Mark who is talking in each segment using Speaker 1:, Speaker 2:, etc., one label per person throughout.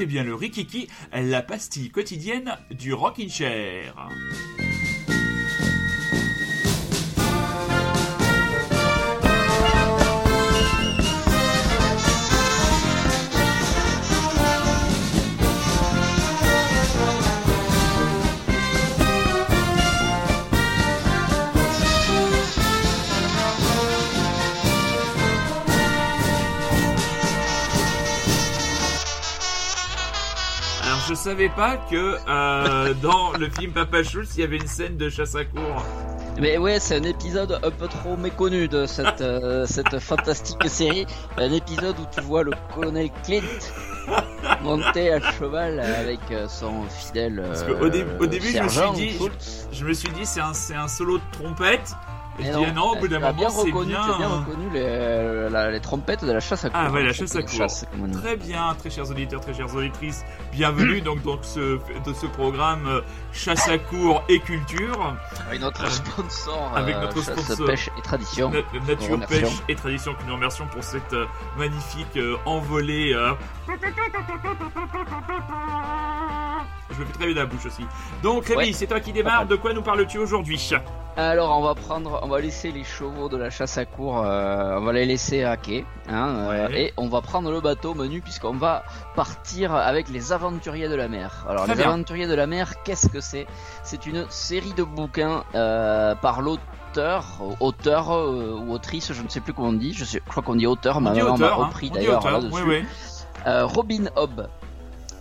Speaker 1: écoutez bien le Rikiki, la pastille quotidienne du Rockin' Chair. Savais pas que euh, dans le film Papa Schultz, il y avait une scène de chasse à cour.
Speaker 2: Mais ouais, c'est un épisode un peu trop méconnu de cette, euh, cette fantastique série. Un épisode où tu vois le colonel Clint monter à cheval avec euh, son fidèle. Parce
Speaker 1: au, début, je me suis dit, je, me suis dit, c'est un, un solo de trompette. Et non, non, au bout d'un moment,
Speaker 2: bien reconnu, bien... bien reconnu les, les, trompettes de la chasse à cour.
Speaker 1: Ah ouais, la chasse à cour. très bien, très chers auditeurs, très chères auditrices. Bienvenue donc dans ce, de ce programme euh, Chasse à cour et culture.
Speaker 2: Avec notre euh, sponsor. Avec notre euh, sponsor. Pêche et tradition.
Speaker 1: nature, pêche et tradition que nous remercions pour cette magnifique envolée. Je me fais très bien la bouche aussi. Donc Rémi, c'est toi qui démarre. De quoi nous parles-tu aujourd'hui?
Speaker 2: Alors on va prendre, on va laisser les chevaux de la chasse à cour, euh, on va les laisser à quai, hein, euh, et on va prendre le bateau menu puisqu'on va partir avec les aventuriers de la mer. Alors les aventuriers de la mer, qu'est-ce que c'est? C'est une série de bouquins euh, par l'auteur auteur ou autrice, je ne sais plus comment on dit, je, crois qu'on dit auteur, ma maman m'a repris hein. d'ailleurs là-dessus. Robin Hobb.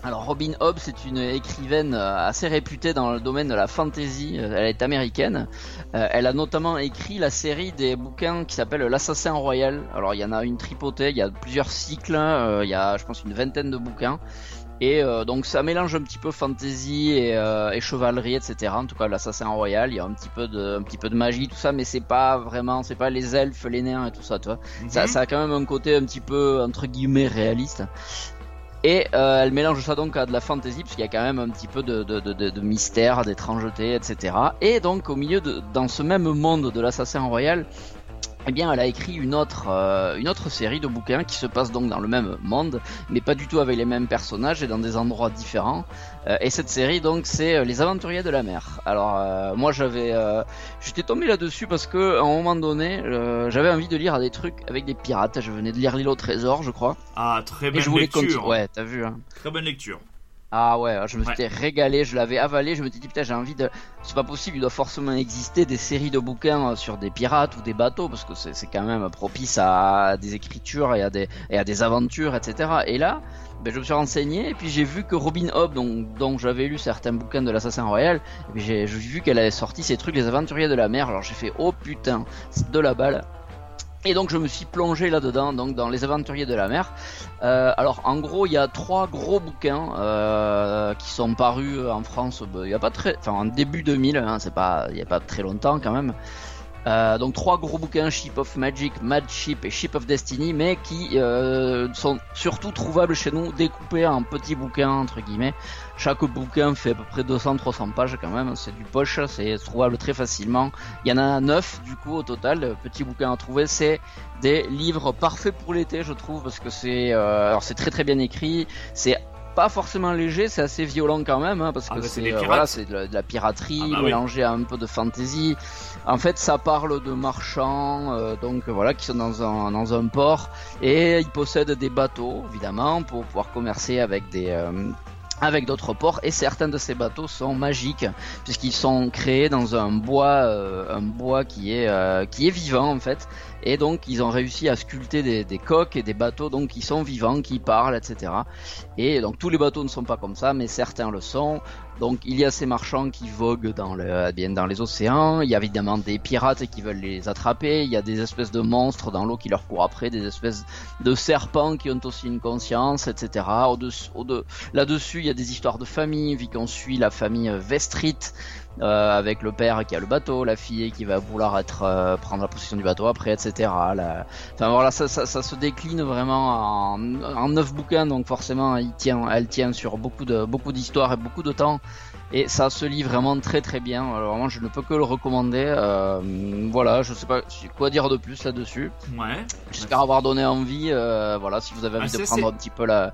Speaker 2: Alors Robin Hobb, c'est une écrivaine euh, assez réputée dans le domaine de la fantasy. Euh, elle est américaine. Euh, elle a notamment écrit la série des bouquins qui s'appelle L'Assassin Royal. Alors il y en a une tripotée, il y a plusieurs cycles, il y a je pense une vingtaine de bouquins. Et donc ça mélange un petit peu fantasy et, chevalerie, etc. En tout cas, l'assassin royal, il y a un petit peu de, un petit peu de magie, tout ça, mais c'est pas vraiment, c'est pas les elfes, les nains et tout ça, tu vois. ça, mhm. ça, a quand même un côté un petit peu entre guillemets réaliste. Et euh, elle mélange ça donc à de la fantasy, puisqu'il y a quand même un petit peu de, de, de, de mystère, d'étrangeté, etc. Et donc au milieu de, dans ce même monde de l'assassin royal, eh bien, elle a écrit une autre, euh, une autre série de bouquins qui se passe donc dans le même monde, mais pas du tout avec les mêmes personnages et dans des endroits différents. Euh, et cette série, donc, c'est euh, Les Aventuriers de la Mer. Alors, moi, j'avais, j'étais tombé là-dessus parce que, à un moment donné, j'avais envie de lire des trucs avec des pirates. Je venais de lire L'île au trésor, je crois.
Speaker 1: Ah, très bonne lecture.
Speaker 2: Ouais, t'as vu. Hein.
Speaker 1: Très bonne lecture.
Speaker 2: Ah ouais, je me suis régalé, je l'avais avalé, je me suis dit putain j'ai envie de... C'est pas possible, il doit forcément exister des séries de bouquins sur des pirates ou des bateaux, parce que c'est quand même propice à des écritures et à des, et à des aventures, etc. Et là, ben, je me suis renseigné, et puis j'ai vu que Robin Hobb, dont, dont j'avais lu certains bouquins de l'Assassin Royal, j'ai vu qu'elle avait sorti ces trucs, les aventuriers de la mer, alors j'ai fait oh putain, c'est de la balle. Et donc je me suis plongé là-dedans, donc dans les aventuriers de la mer. Euh, alors en gros il y a trois gros bouquins euh, qui sont parus en France. Ben, il y a pas très, enfin en début 2000, hein, c'est pas, il y a pas très longtemps quand même. Euh, donc trois gros bouquins, Ship of Magic, Mad Ship et Ship of Destiny, mais qui euh, sont surtout trouvables chez nous découpés en petits bouquins entre guillemets. Chaque bouquin fait à peu près 200-300 pages quand même, c'est du poche, c'est trouvable très facilement. Il y en a neuf du coup au total, petits bouquins à trouver. C'est des livres parfaits pour l'été, je trouve, parce que c'est euh, c'est très très bien écrit, c'est pas forcément léger, c'est assez violent quand même, hein, parce ah, que bah, c'est voilà, de, la piraterie ah, bah mélangée à un peu de fantasy. En fait, ça parle de marchands, euh, donc voilà, qui sont dans un dans un port et ils possèdent des bateaux, évidemment, pour pouvoir commercer avec des euh, avec d'autres ports et certains de ces bateaux sont magiques puisqu'ils sont créés dans un bois euh, un bois qui est euh, qui est vivant en fait. Et donc ils ont réussi à sculpter des, des, coques et des bateaux donc qui sont vivants qui parlent etc et donc tous les bateaux ne sont pas comme ça mais certains le sont donc il y a ces marchands qui voguent dans, le, bien dans les océans, il y a évidemment des pirates qui veulent les attraper, il y a des espèces de monstres dans l'eau qui leur courent après, des espèces de serpents qui ont aussi une conscience, etc. Au -de, Là-dessus, il y a des histoires de famille, vu qu'on suit la famille Vestrit, avec le père qui a le bateau, la fille qui va vouloir être euh, prendre la possession du bateau après, etc. Enfin voilà, ça, ça, ça, se décline vraiment en, en neuf bouquins, donc forcément, il tient, elle tient sur beaucoup de beaucoup d'histoires et beaucoup de temps. Et ça se lit vraiment très très bien. Alors vraiment, je ne peux que le recommander. Euh, voilà, je sais pas quoi dire de plus là-dessus.
Speaker 1: Ouais.
Speaker 2: J'espère avoir donné envie. Euh, voilà, si vous avez envie ah, de prendre un petit peu la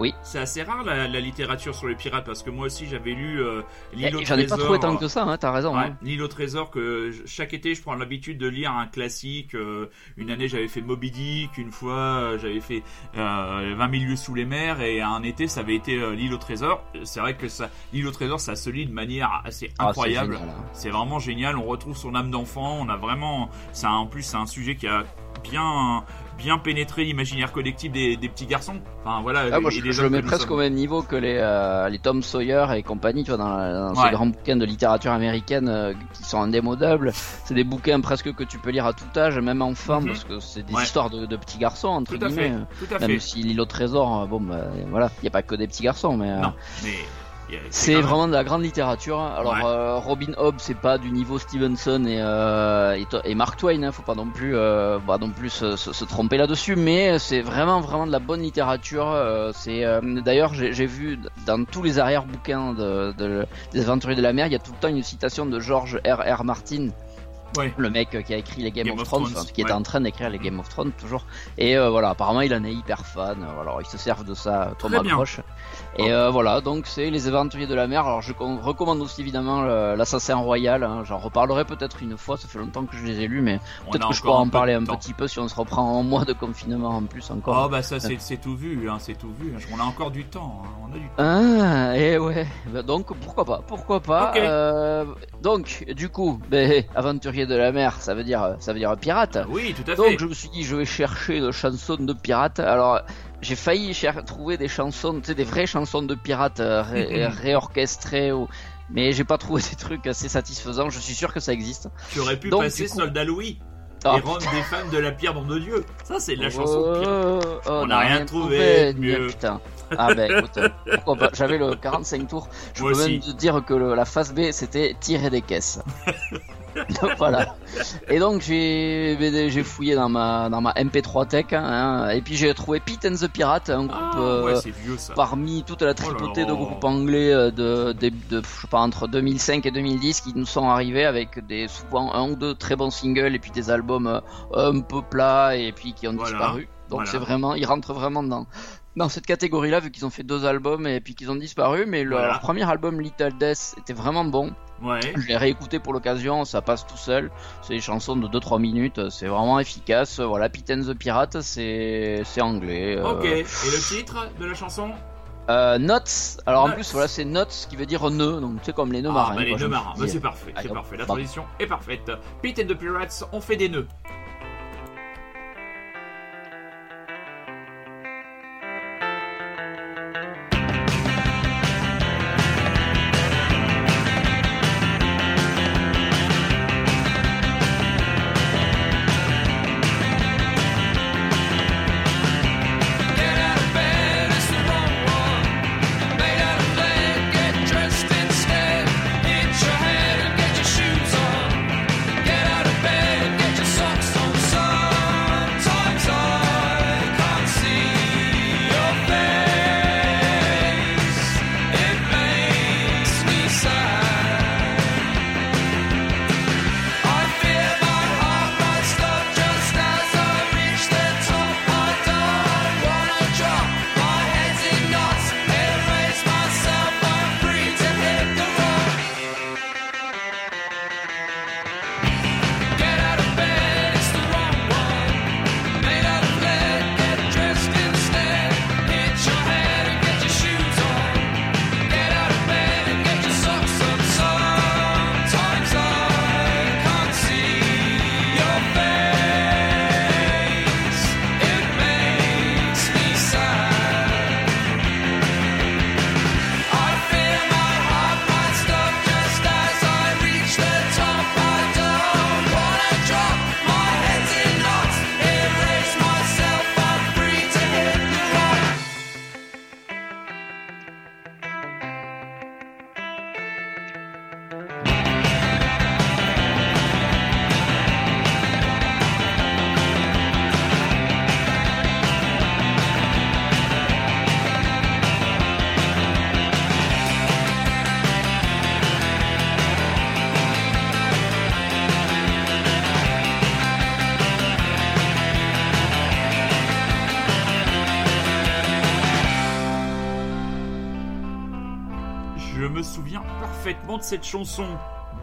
Speaker 2: Oui.
Speaker 1: C'est assez rare la, littérature sur les pirates parce que moi aussi j'avais lu euh,
Speaker 2: l'île au trésor. J'en ai pas trouvé tant que ça, hein, t'as raison. Ouais, hein.
Speaker 1: L'île au trésor que chaque été je prends l'habitude de lire un classique. Euh, une année j'avais fait Moby Dick, une fois euh, j'avais fait 20 000 lieues sous les mers et un été ça avait été l'île au trésor. C'est vrai que ça, l'île au trésor ça se lit de manière assez ah, incroyable. Hein. c'est vraiment génial. On retrouve son âme d'enfant. On a vraiment, ça en plus c'est un sujet qui a bien bien pénétrer l'imaginaire collectif des, petits garçons. Enfin voilà.
Speaker 2: Ah, moi, je, le mets presque au même niveau que les, euh, les Tom Sawyer et compagnie, tu vois, dans, ces grands bouquins de littérature américaine euh, qui sont indémodables. C'est des bouquins presque que tu peux lire à tout âge, même enfant, mhm. parce que c'est des histoires de, petits garçons entre guillemets.
Speaker 1: Tout à
Speaker 2: même si l'île au trésor, euh, bon, bah, voilà, il n'y a pas que des petits garçons, mais. Non, mais c'est vraiment de la grande littérature. Alors euh, Robin Hobb, c'est pas du niveau Stevenson et, euh, et, Mark Twain, hein, faut pas non plus, euh, bah, non plus se, tromper là-dessus, mais c'est vraiment vraiment de la bonne littérature. C'est d'ailleurs j'ai vu dans tous les arrière bouquins de, des Aventuriers de la mer, il y a tout le temps une citation de George R. R. Martin le mec qui a écrit les Game, of, Thrones, qui est en train d'écrire les Game of Thrones toujours. Et euh, voilà, apparemment il en est hyper fan. Euh, alors ils se servent de ça comme approche. Et euh, voilà, donc c'est les Aventuriers de la mer. Alors je recommande aussi évidemment l'Assassin Royal. Hein. J'en reparlerai peut-être une fois. Ça fait longtemps que je les ai lus, mais peut-être que je pourrais en parler un petit peu si on se reprend un mois de confinement en plus encore.
Speaker 1: Oh bah ça c'est tout vu, hein, c'est tout vu. On a encore du temps. Hein. On a du temps.
Speaker 2: Ah et ouais. Bah, donc pourquoi pas, pourquoi pas. donc du coup, ben, Aventuriers de la mer, ça veut dire, ça veut dire pirate.
Speaker 1: Oui, tout à
Speaker 2: fait. Donc je me suis dit, je vais chercher une chanson de pirate. Alors j'ai failli trouver des chansons, tu sais, des vraies chansons de pirates euh, réorchestrées ou mais j'ai pas trouvé des trucs assez satisfaisants. Je suis sûr que ça existe.
Speaker 1: Tu aurais pu passer Soldat Louis. Oh, et rendre des femmes de la pierre dans de Dieu. Ça, c'est de la chanson de pirate. Oh, on n'a rien, trouvé, mieux.
Speaker 2: Putain. Ah ben écoute, j'avais le 45 tours. Je peux même te dire que la phase B, c'était tirer des caisses. voilà. Et donc j'ai j'ai fouillé dans ma dans ma MP3 Tech hein, et puis j'ai trouvé Pete and the Pirate, un groupe ah,
Speaker 1: euh,
Speaker 2: parmi toute la tripotée de groupes anglais euh, de, de, de, je sais pas entre 2005 et 2010 qui nous sont arrivés avec des souvent un ou deux très bons singles et puis des albums euh, un peu plats et puis qui ont disparu. Donc c'est vraiment, ils rentrent vraiment dans dans cette catégorie-là vu qu'ils ont fait deux albums et puis qu'ils ont disparu. Mais leur premier album Little Death était vraiment bon.
Speaker 1: Ouais.
Speaker 2: Je l'ai réécouté pour l'occasion, ça passe tout seul. C'est des chansons de 2-3 minutes, c'est vraiment efficace. Voilà, Pit the Pirate, c'est anglais.
Speaker 1: Euh. Ok, et le titre de la chanson?
Speaker 2: Euh, Notes. Alors en plus, voilà, c'est Notes qui veut dire nœud, donc c'est comme les nœuds ah, marins.
Speaker 1: Bah, les nœuds marins, bah, c'est parfait, c'est parfait. La tradition est parfaite. Pit and the Pirates, on fait des nœuds. Parfaitement de cette chanson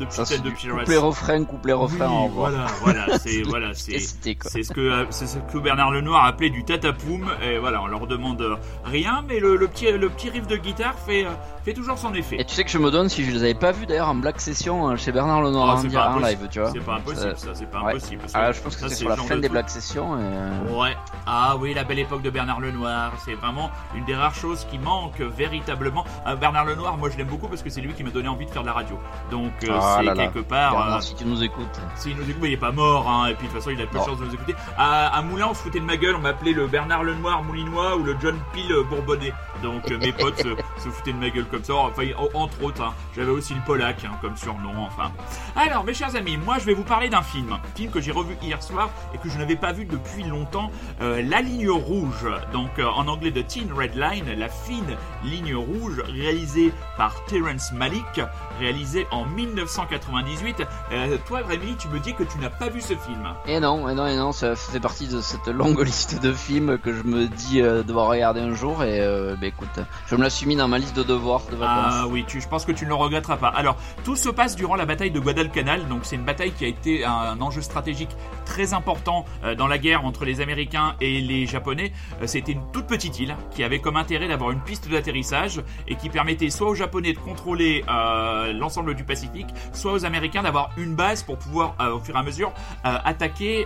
Speaker 1: de
Speaker 2: Ça,
Speaker 1: Putain
Speaker 2: c'est
Speaker 1: de
Speaker 2: du
Speaker 1: Pirates.
Speaker 2: couplet refrain, couplet refrain.
Speaker 1: Oui, voilà, voilà, c'est voilà, c'est c'est ce que c'est ce que Bernard Lenoir appelait du tatapoum et voilà, on leur demande euh, rien, mais le, le petit le petit riff de guitare fait euh, fait toujours son effet.
Speaker 2: Et tu sais que je me donne si je les avais pas vus d'ailleurs en black session euh, chez Bernard Lenoir
Speaker 1: Ah,
Speaker 2: en,
Speaker 1: c'est
Speaker 2: di-
Speaker 1: pas
Speaker 2: en
Speaker 1: impossible.
Speaker 2: live, tu vois.
Speaker 1: C'est pas impossible,
Speaker 2: Euh,
Speaker 1: ça, c'est pas
Speaker 2: ouais.
Speaker 1: impossible. que
Speaker 2: Ah, je pense que c'est sur la fin
Speaker 1: de
Speaker 2: des black sessions. Et... euh,
Speaker 1: Ouais. Ah oui, la belle époque de Bernard Lenoir. C'est vraiment une des rares choses qui manque véritablement. Euh, Bernard Lenoir, moi je l'aime beaucoup parce que c'est lui qui m'a donné envie de faire de la radio. Donc euh,
Speaker 2: Ah là là.
Speaker 1: quelque part.
Speaker 2: Bernard,
Speaker 1: euh,
Speaker 2: si tu nous écoutes.
Speaker 1: S'il nous écoute, il est pas mort, hein, et puis de toute façon il a peu de chance de nous écouter. À, à Moulin, on se foutait de ma gueule, on m'appelait le Bernard Lenoir moulinois ou le John Peel bourbonnais. Donc euh, mes potes se, foutaient de ma gueule comme ça, enfin en- entre autres. hein. J'avais aussi le Polac hein, comme surnom, enfin. Alors mes chers amis, moi je vais vous parler d'un film, film que j'ai revu hier soir et que je n'avais pas vu depuis longtemps, euh, La Ligne Rouge, donc euh, en anglais de Teen Red Line, la fine ligne rouge, réalisée par Terrence Malick, réalisé en 1998. Euh, toi Rémi, tu me dis que tu n'as pas vu ce film.
Speaker 2: Et non, et non, et non, ça fait partie de cette longue liste de films que je me dis devoir regarder un jour. Et bah, écoute, je me la suis mis dans ma liste de devoirs de vacances.
Speaker 1: Ah oui, tu, je pense que tu ne le regretteras pas. Alors, tout se passe durant la bataille de Guadalcanal. Donc, c'est une bataille qui a été un, enjeu stratégique très important euh, dans la guerre entre les Américains et les Japonais. Euh, C'était une toute petite île qui avait comme intérêt d'avoir une piste d'atterrissage et qui permettait soit aux Japonais de contrôler euh, l'ensemble du Pacifique, soit aux Américains d'avoir une base pour pouvoir, au fur et à mesure, attaquer,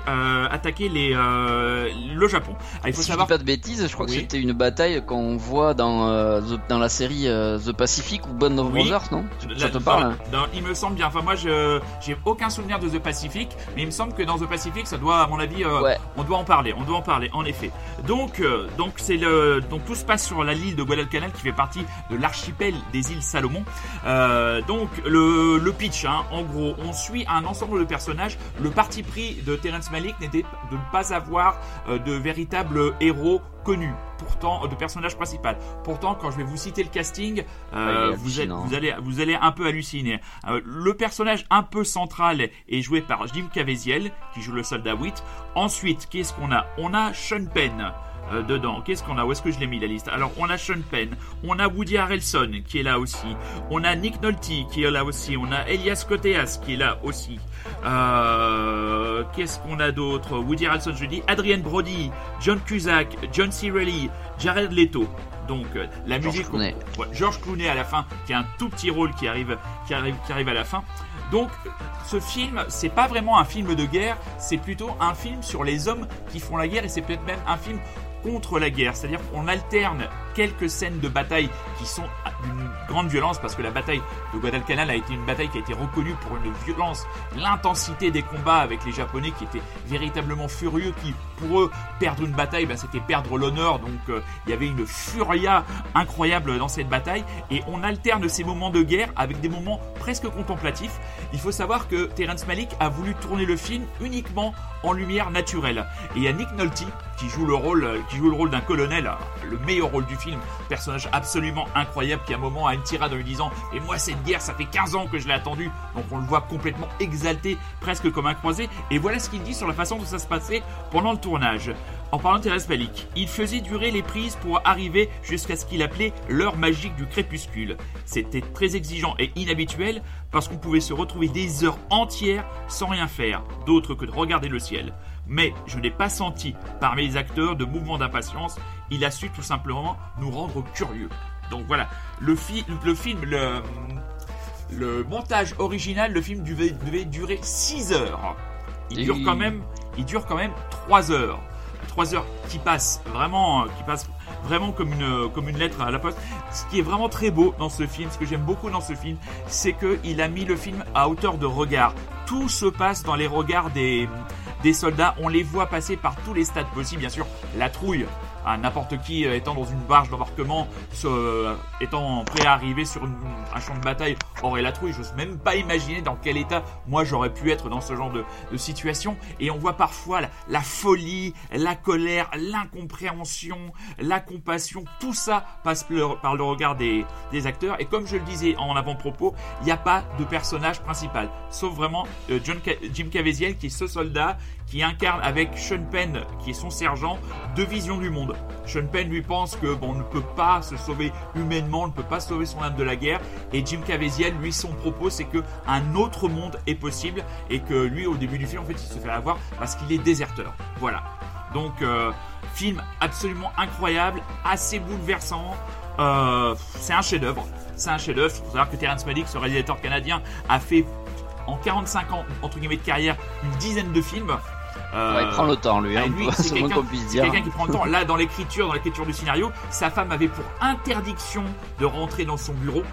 Speaker 1: attaquer les, le Japon. Alors, il faut
Speaker 2: si
Speaker 1: savoir
Speaker 2: je dis pas de bêtises, je crois
Speaker 1: Oui.
Speaker 2: que c'était une bataille qu'on voit dans, euh, The- dans la série euh, The Pacific ou Band of
Speaker 1: Oui.
Speaker 2: Brothers, non Ça
Speaker 1: Là,
Speaker 2: te parle hein
Speaker 1: dans- Il me semble bien. Enfin, moi, je j'ai aucun souvenir de The Pacific, mais il me semble que dans The Pacific, ça doit, à mon avis, euh,
Speaker 2: Ouais.
Speaker 1: on doit en parler. On doit en parler, en effet. Donc, donc c'est le, donc tout se passe sur la l'île de Guadalcanal qui fait partie de l'archipel des îles Salomon. Donc le, le pitch, hein, en gros, on suit un ensemble de personnages. Le parti pris de Terrence Malick n'était de ne pas avoir de véritables héros connus, pourtant euh, de personnages principaux. Pourtant, quand je vais vous citer le casting, euh,
Speaker 2: il est
Speaker 1: vous, êtes- vous allez vous allez un peu halluciner. Euh, le personnage un peu central est joué par Jim Caviezel qui joue le soldat Witt. Ensuite, qu'est-ce qu'on a? On a Sean Penn. euh, dedans, qu'est-ce qu'on a? Où est-ce que je l'ai mis la liste? Alors, on a Sean Penn, on a Woody Harrelson qui est là aussi, on a Nick Nolte qui est là aussi, on a Elias Koteas qui est là aussi. Euh, qu'est-ce qu'on a d'autre? Woody Harrelson, je dis, Adrian Brody, John Cusack, John C. Reilly, Jared Leto. Donc euh, la
Speaker 2: George
Speaker 1: musique,
Speaker 2: Clooney.
Speaker 1: Ouais, George Clooney à la fin, qui a un tout petit rôle qui arrive, qui arrive, qui arrive à la fin. Donc, ce film, c'est pas vraiment un film de guerre, c'est plutôt un film sur les hommes qui font la guerre et c'est peut-être même un film contre la guerre. C'est-à-dire qu'on alterne quelques scènes de bataille qui sont d'une grande violence parce que la bataille de Guadalcanal a été une bataille qui a été reconnue pour une violence, l'intensité des combats avec les Japonais qui étaient véritablement furieux, qui pour eux perdre une bataille, ben, c'était perdre l'honneur. Donc euh, il y avait une furia incroyable dans cette bataille et on alterne ces moments de guerre avec des moments presque contemplatifs. Il faut savoir que Terrence Malick a voulu tourner le film uniquement en lumière naturelle. Et il y a Nick Nolte qui joue le rôle, d'un colonel, le meilleur rôle du film, personnage absolument incroyable qui à un moment a une tirade en lui disant "Et moi cette guerre, ça fait 15 ans que je l'ai attendue." Donc on le voit complètement exalté, presque comme un croisé. Et voilà ce qu'il dit sur la façon dont ça se passait pendant le tournage. En parlant de Terrence Malick, il faisait durer les prises pour arriver jusqu'à ce qu'il appelait l'heure magique du crépuscule. C'était très exigeant et inhabituel parce qu'on pouvait se retrouver des heures entières sans rien faire, d'autre que de regarder le ciel. Mais je n'ai pas senti parmi les acteurs de mouvement d'impatience, il a su tout simplement nous rendre curieux. Donc voilà, le, fi- le film, le, le montage original, le film devait, devait durer 6 heures. Il dure quand même, il dure quand même 3 heures. 3 heures qui passent vraiment, qui passent vraiment comme une, comme une lettre à la poste. Ce qui est vraiment très beau dans ce film, ce que j'aime beaucoup dans ce film, c'est qu'il a mis le film à hauteur de regard. Tout se passe dans les regards des, des soldats. On les voit passer par tous les stades possibles, bien sûr. La trouille, à n'importe qui euh, étant dans une barge d'embarquement, euh, étant prêt à arriver sur un champ de bataille, aurait la trouille. J'ose même pas imaginer dans quel état moi j'aurais pu être dans ce genre de, de situation. Et on voit parfois la, folie, la colère, l'incompréhension, la compassion. Tout ça passe par le, regard des, des acteurs. Et comme je le disais en avant-propos, il n'y a pas de personnage principal, sauf vraiment euh, John Jim Caviezel qui est ce soldat qui incarne avec Sean Penn, qui est son sergent, deux visions du monde. Sean Penn lui pense que bon, on ne peut pas se sauver humainement, on ne peut pas sauver son âme de la guerre, et Jim Caviezel lui son propos c'est que un autre monde est possible et que lui au début du film en fait il se fait avoir parce qu'il est déserteur. Voilà. Donc euh, film absolument incroyable, assez bouleversant. Euh, c'est un chef-d'œuvre. C'est un chef-d'œuvre. Il faut savoir que Terrence Malick, ce réalisateur canadien, a fait en 45 ans entre guillemets de carrière une dizaine de films.
Speaker 2: Euh, il prend le temps, lui. Hein,
Speaker 1: c'est quelqu'un qui prend le temps. Là, dans l'écriture, dans l'écriture du scénario, sa femme avait pour interdiction de rentrer dans son bureau.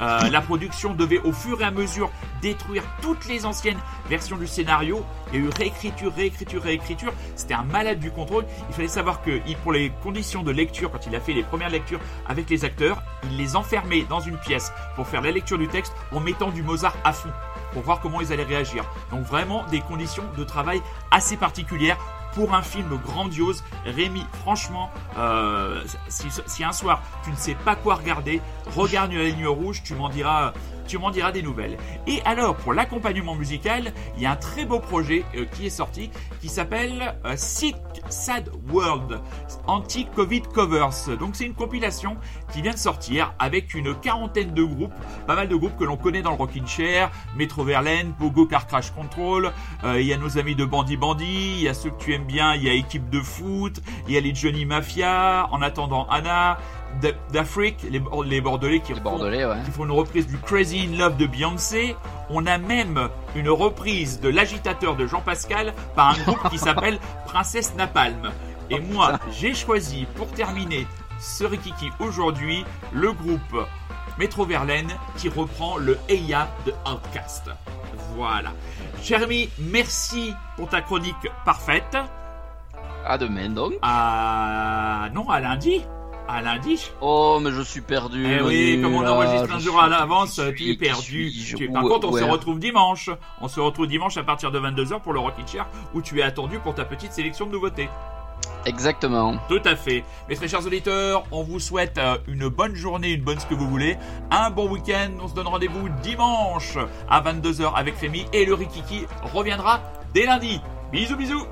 Speaker 1: Euh, la production devait au fur et à mesure détruire toutes les anciennes versions du scénario. Il y a eu réécriture, réécriture, réécriture. C'était un malade du contrôle. Il fallait savoir que pour les conditions de lecture, quand il a fait les premières lectures avec les acteurs, il les enfermait dans une pièce pour faire la lecture du texte en mettant du Mozart à fond pour voir comment ils allaient réagir. Donc vraiment des conditions de travail assez particulières pour un film grandiose. Rémi, franchement, euh, si, un soir tu ne sais pas quoi regarder, regarde la ligne rouge, tu m'en diras tu m'en diras des nouvelles. Et alors, pour l'accompagnement musical, il y a un très beau projet euh, qui est sorti qui s'appelle euh, Sick Sad World Anti-Covid Covers. Donc c'est une compilation qui vient de sortir avec une quarantaine de groupes, pas mal de groupes que l'on connaît dans le Rockin' Chair, Metro Verlaine, Pogo Car Crash Control, il y a nos amis de Bandy Bandy, il y a ceux que tu aimes bien, il y a Équipe de foot, il y a les Johnny Mafia, en attendant Anna, d'Afrique, les, les, Bordelais, qui, font, une reprise du Crazy in Love de Beyoncé. On a même une reprise de l'agitateur de Jean Pascal par un groupe qui s'appelle Princesse Napalm. Et moi, j'ai choisi pour terminer ce Rikiki aujourd'hui le groupe Metro Verlaine qui reprend le Eya de Outcast. Voilà. Jeremy, merci pour ta chronique parfaite.
Speaker 2: À demain donc.
Speaker 1: À... Non, à lundi à lundi.
Speaker 2: Oh, mais je suis perdu.
Speaker 1: Eh oui, comme on enregistre un jour à l'avance, tu es perdu. Par contre, on se retrouve dimanche. On se retrouve dimanche à partir de 22h pour le Rocket Chair où tu es attendu pour ta petite sélection de nouveautés.
Speaker 2: Exactement.
Speaker 1: Tout à fait. Mes très chers auditeurs, on vous souhaite euh, une bonne journée, une bonne ce que vous voulez, un bon week-end. On se donne rendez-vous dimanche à 22h avec Rémi et le Rikiki reviendra dès lundi. Bisous bisous